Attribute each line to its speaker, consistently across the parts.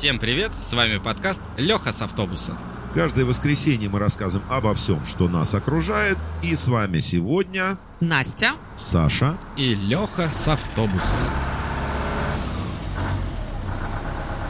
Speaker 1: Всем привет, с вами подкаст Леха с автобуса.
Speaker 2: Каждое воскресенье мы рассказываем обо всем, что нас окружает. И с вами сегодня
Speaker 3: Настя.
Speaker 2: Саша.
Speaker 1: И Леха с автобуса.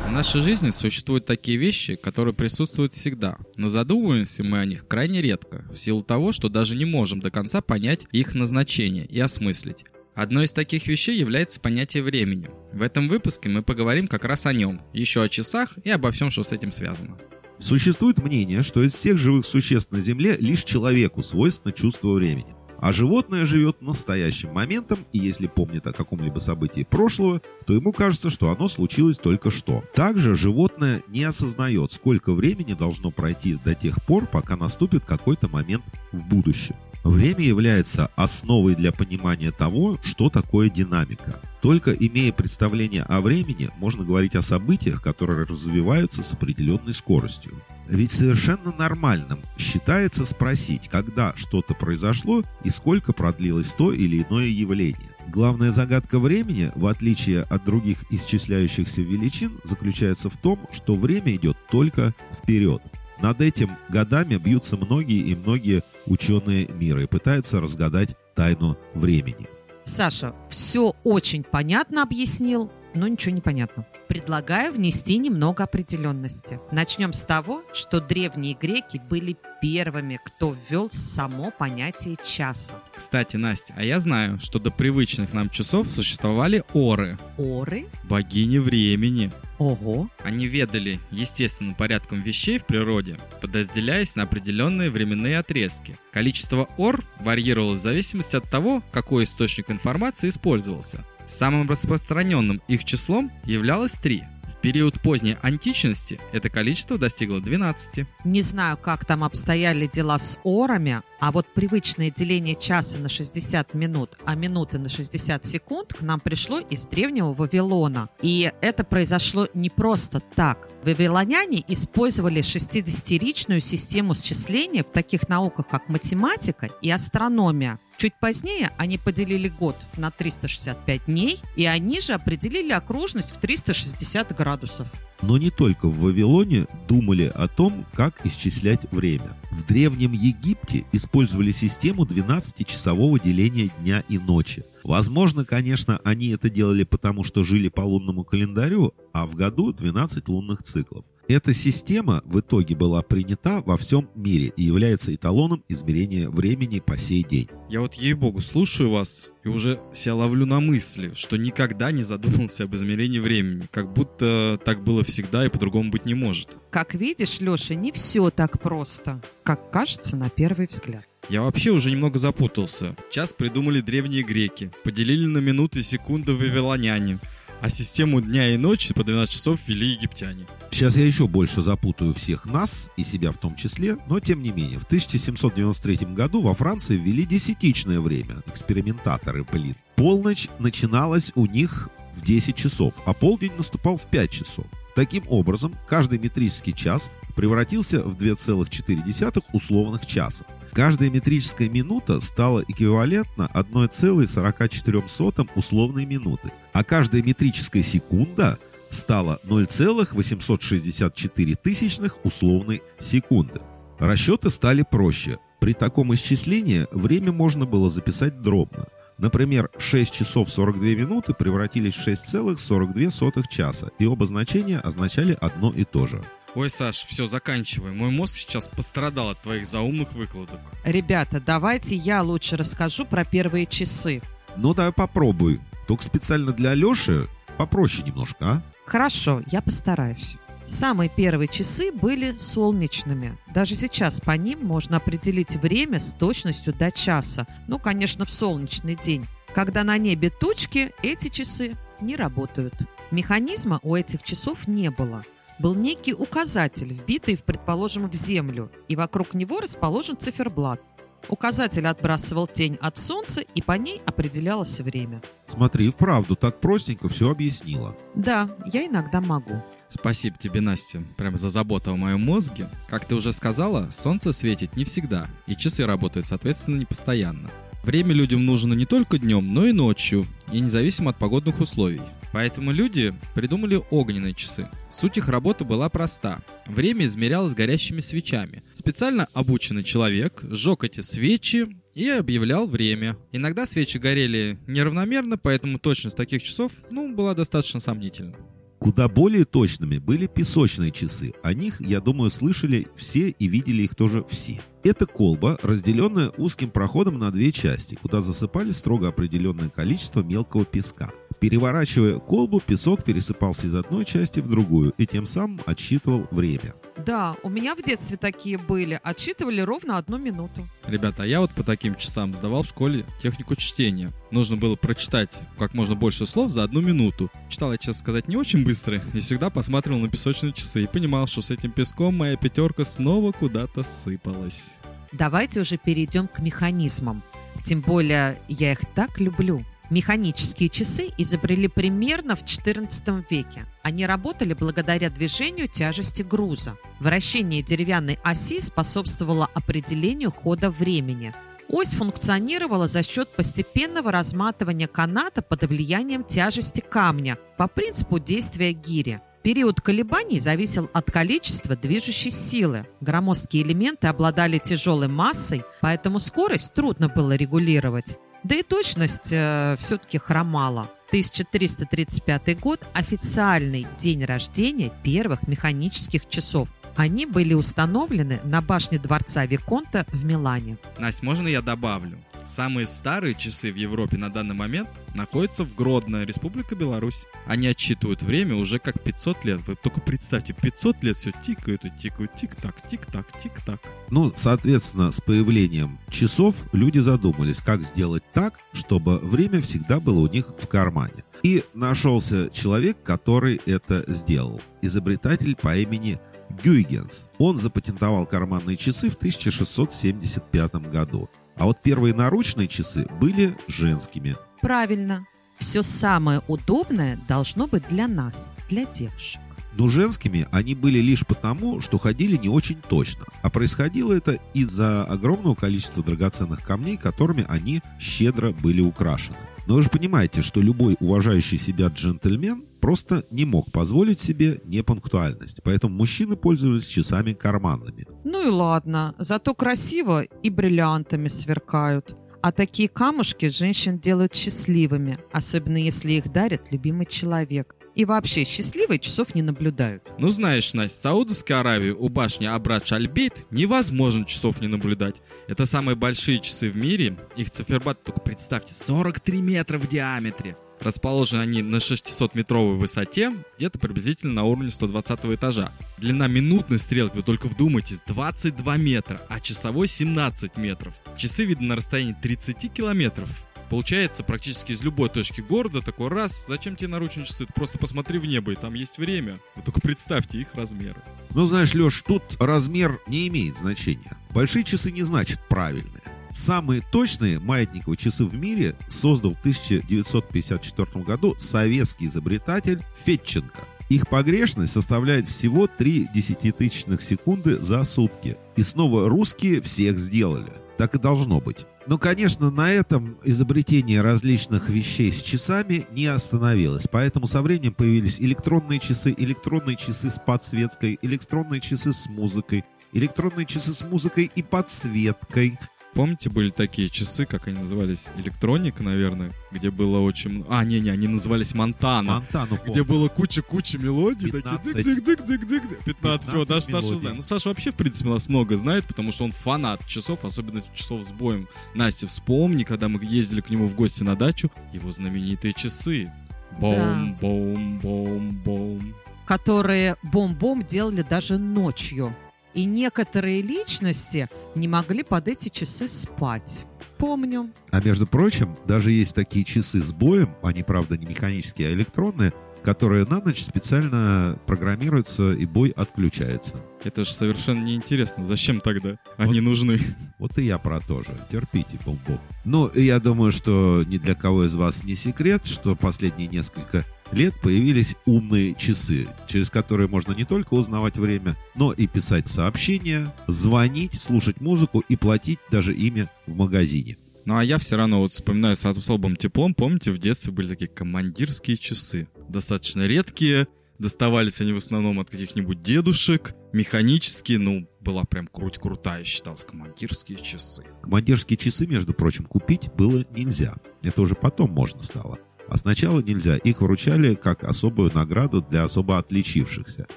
Speaker 1: В нашей жизни существуют такие вещи, которые присутствуют всегда, но задумываемся мы о них крайне редко, в силу того, что даже не можем до конца понять их назначение и осмыслить. Одной из таких вещей является понятие времени. В этом выпуске мы поговорим как раз о нем, еще о часах и обо всем, что с этим связано.
Speaker 2: Существует мнение, что из всех живых существ на Земле лишь человеку свойственно чувство времени. А животное живет настоящим моментом, и если помнит о каком-либо событии прошлого, то ему кажется, что оно случилось только что. Также животное не осознает, сколько времени должно пройти до тех пор, пока наступит какой-то момент в будущем. Время является основой для понимания того, что такое динамика. Только имея представление о времени, можно говорить о событиях, которые развиваются с определенной скоростью. Ведь совершенно нормальным считается спросить, когда что-то произошло и сколько продлилось то или иное явление. Главная загадка времени, в отличие от других исчисляющихся величин, заключается в том, что время идет только вперед. Над этим годами бьются многие и многие ученые мира и пытаются разгадать тайну времени.
Speaker 3: Саша, все очень понятно объяснил, но ничего не понятно. Предлагаю внести немного определенности. Начнем с того, что древние греки были первыми, кто ввел само понятие часа.
Speaker 1: Кстати, Настя, а я знаю, что до привычных нам часов существовали оры.
Speaker 3: Оры?
Speaker 1: Богини времени.
Speaker 3: Ого.
Speaker 1: Они ведали естественным порядком вещей в природе, подразделяясь на определенные временные отрезки. Количество ор варьировалось в зависимости от того, какой источник информации использовался. Самым распространенным их числом являлось 3. В период поздней античности это количество достигло 12.
Speaker 3: Не знаю, как там обстояли дела с орами, а вот привычное деление часа на 60 минут, а минуты на 60 секунд к нам пришло из древнего Вавилона. И это произошло не просто так. Вавилоняне использовали 60-ричную систему счисления в таких науках, как математика и астрономия. Чуть позднее они поделили год на 365 дней, и они же определили окружность в 360 градусов.
Speaker 2: Но не только в Вавилоне думали о том, как исчислять время. В Древнем Египте использовали систему 12-часового деления дня и ночи. Возможно, конечно, они это делали потому, что жили по лунному календарю, а в году 12 лунных циклов. Эта система в итоге была принята во всем мире и является эталоном измерения времени по сей день.
Speaker 1: Я вот ей-богу слушаю вас и уже себя ловлю на мысли, что никогда не задумался об измерении времени, как будто так было всегда и по-другому быть не может.
Speaker 3: Как видишь, Леша, не все так просто, как кажется на первый взгляд.
Speaker 1: Я вообще уже немного запутался. Час придумали древние греки, поделили на минуты и секунды вавилоняне, а систему дня и ночи по 12 часов ввели египтяне.
Speaker 2: Сейчас я еще больше запутаю всех нас, и себя в том числе, но тем не менее, в 1793 году во Франции ввели десятичное время. Экспериментаторы, блин. Полночь начиналась у них в 10 часов, а полдень наступал в 5 часов. Таким образом, каждый метрический час превратился в 2,4 условных часа. Каждая метрическая минута стала эквивалентна 1,44 условной минуты, а каждая метрическая секунда стала 0,864 тысячных условной секунды. Расчеты стали проще. При таком исчислении время можно было записать дробно. Например, 6 часов 42 минуты превратились в 6,42 часа, и оба значения означали одно и то же.
Speaker 1: Ой, Саш, все, заканчивай. Мой мозг сейчас пострадал от твоих заумных выкладок.
Speaker 3: Ребята, давайте я лучше расскажу про первые часы.
Speaker 2: Ну давай попробуй. Только специально для Леши попроще немножко, а?
Speaker 3: Хорошо, я постараюсь. Самые первые часы были солнечными. Даже сейчас по ним можно определить время с точностью до часа. Ну, конечно, в солнечный день. Когда на небе тучки, эти часы не работают. Механизма у этих часов не было был некий указатель, вбитый, предположим, в землю, и вокруг него расположен циферблат. Указатель отбрасывал тень от солнца, и по ней определялось время.
Speaker 2: Смотри, вправду так простенько все объяснила.
Speaker 3: Да, я иногда могу.
Speaker 1: Спасибо тебе, Настя, прям за заботу о моем мозге. Как ты уже сказала, солнце светит не всегда, и часы работают, соответственно, не постоянно. Время людям нужно не только днем, но и ночью, и независимо от погодных условий. Поэтому люди придумали огненные часы. Суть их работы была проста. Время измерялось горящими свечами. Специально обученный человек сжег эти свечи и объявлял время. Иногда свечи горели неравномерно, поэтому точность таких часов ну, была достаточно сомнительна.
Speaker 2: Куда более точными были песочные часы. О них, я думаю, слышали все и видели их тоже все. Это колба, разделенная узким проходом на две части, куда засыпали строго определенное количество мелкого песка. Переворачивая колбу, песок пересыпался из одной части в другую и тем самым отсчитывал время.
Speaker 3: Да, у меня в детстве такие были. Отсчитывали ровно одну минуту.
Speaker 1: Ребята, а я вот по таким часам сдавал в школе технику чтения. Нужно было прочитать как можно больше слов за одну минуту. Читал я, честно сказать, не очень быстро и всегда посматривал на песочные часы и понимал, что с этим песком моя пятерка снова куда-то сыпалась.
Speaker 3: Давайте уже перейдем к механизмам. Тем более я их так люблю. Механические часы изобрели примерно в XIV веке. Они работали благодаря движению тяжести груза. Вращение деревянной оси способствовало определению хода времени. Ось функционировала за счет постепенного разматывания каната под влиянием тяжести камня по принципу действия гири. Период колебаний зависел от количества движущей силы. Громоздкие элементы обладали тяжелой массой, поэтому скорость трудно было регулировать. Да и точность э, все-таки хромала. 1335 год – официальный день рождения первых механических часов. Они были установлены на башне дворца Виконта в Милане.
Speaker 1: Настя, можно я добавлю? Самые старые часы в Европе на данный момент находятся в Гродно, Республика Беларусь. Они отсчитывают время уже как 500 лет. Вы только представьте, 500 лет все тикают и тикают, тик-так, тик-так, тик-так.
Speaker 2: Ну, соответственно, с появлением часов люди задумались, как сделать так, чтобы время всегда было у них в кармане. И нашелся человек, который это сделал. Изобретатель по имени Гюйгенс. Он запатентовал карманные часы в 1675 году. А вот первые наручные часы были женскими.
Speaker 3: Правильно. Все самое удобное должно быть для нас, для девушек.
Speaker 2: Но женскими они были лишь потому, что ходили не очень точно. А происходило это из-за огромного количества драгоценных камней, которыми они щедро были украшены. Но вы же понимаете, что любой уважающий себя джентльмен просто не мог позволить себе непунктуальность. Поэтому мужчины пользовались часами карманными.
Speaker 3: Ну и ладно, зато красиво и бриллиантами сверкают. А такие камушки женщин делают счастливыми, особенно если их дарит любимый человек. И вообще, счастливые часов не наблюдают.
Speaker 1: Ну знаешь, Настя, в Саудовской Аравии у башни Абрат Альбейт невозможно часов не наблюдать. Это самые большие часы в мире. Их циферблат, только представьте, 43 метра в диаметре. Расположены они на 600-метровой высоте, где-то приблизительно на уровне 120 этажа. Длина минутной стрелки, вы только вдумайтесь, 22 метра, а часовой 17 метров. Часы видны на расстоянии 30 километров. Получается, практически из любой точки города такой раз, зачем тебе наручные часы? Просто посмотри в небо, и там есть время. Вы только представьте их размеры.
Speaker 2: Ну, знаешь, Леш, тут размер не имеет значения. Большие часы не значит правильные. Самые точные маятниковые часы в мире создал в 1954 году советский изобретатель Фетченко. Их погрешность составляет всего 3 десятитысячных секунды за сутки. И снова русские всех сделали. Так и должно быть. Но, конечно, на этом изобретение различных вещей с часами не остановилось. Поэтому со временем появились электронные часы, электронные часы с подсветкой, электронные часы с музыкой, электронные часы с музыкой и подсветкой.
Speaker 1: Помните, были такие часы, как они назывались? Электроника, наверное, где было очень... А, не-не, они назывались Монтана.
Speaker 2: Монтану
Speaker 1: Где было куча-куча мелодий.
Speaker 2: 15.
Speaker 1: Такие дзик-дзик-дзик-дзик-дзик. 15. Вот, даже
Speaker 2: 15
Speaker 1: Саша знает. Ну, Саша вообще, в принципе, нас много знает, потому что он фанат часов, особенно часов с боем. Настя, вспомни, когда мы ездили к нему в гости на дачу, его знаменитые часы. Бом-бом-бом-бом.
Speaker 3: которые бом-бом делали даже ночью. И некоторые личности не могли под эти часы спать. Помню.
Speaker 2: А между прочим, даже есть такие часы с боем, они, правда, не механические, а электронные, которые на ночь специально программируются и бой отключается.
Speaker 1: Это же совершенно неинтересно. Зачем тогда? Они нужны.
Speaker 2: Вот и я про то же. Терпите, бом-бом. Ну, я думаю, что ни для кого из вас не секрет, что последние несколько лет появились умные часы, через которые можно не только узнавать время, но и писать сообщения, звонить, слушать музыку и платить даже ими в магазине.
Speaker 1: Ну а я все равно вот вспоминаю с особым теплом, помните, в детстве были такие командирские часы. Достаточно редкие, доставались они в основном от каких-нибудь дедушек, механические, ну, была прям круть крутая, считалось, командирские часы.
Speaker 2: Командирские часы, между прочим, купить было нельзя. Это уже потом можно стало. А сначала нельзя. Их вручали как особую награду для особо отличившихся.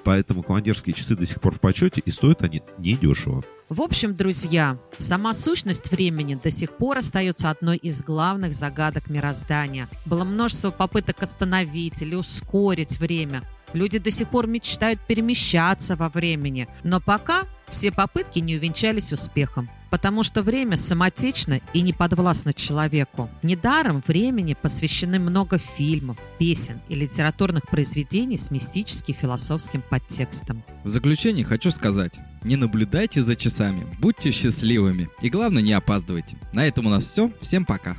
Speaker 2: Поэтому командирские часы до сих пор в почете и стоят они недешево.
Speaker 3: В общем, друзья, сама сущность времени до сих пор остается одной из главных загадок мироздания. Было множество попыток остановить или ускорить время. Люди до сих пор мечтают перемещаться во времени, но пока все попытки не увенчались успехом потому что время самотечно и не подвластно человеку. Недаром времени посвящены много фильмов, песен и литературных произведений с мистически-философским подтекстом.
Speaker 1: В заключение хочу сказать, не наблюдайте за часами, будьте счастливыми и главное не опаздывайте. На этом у нас все, всем пока.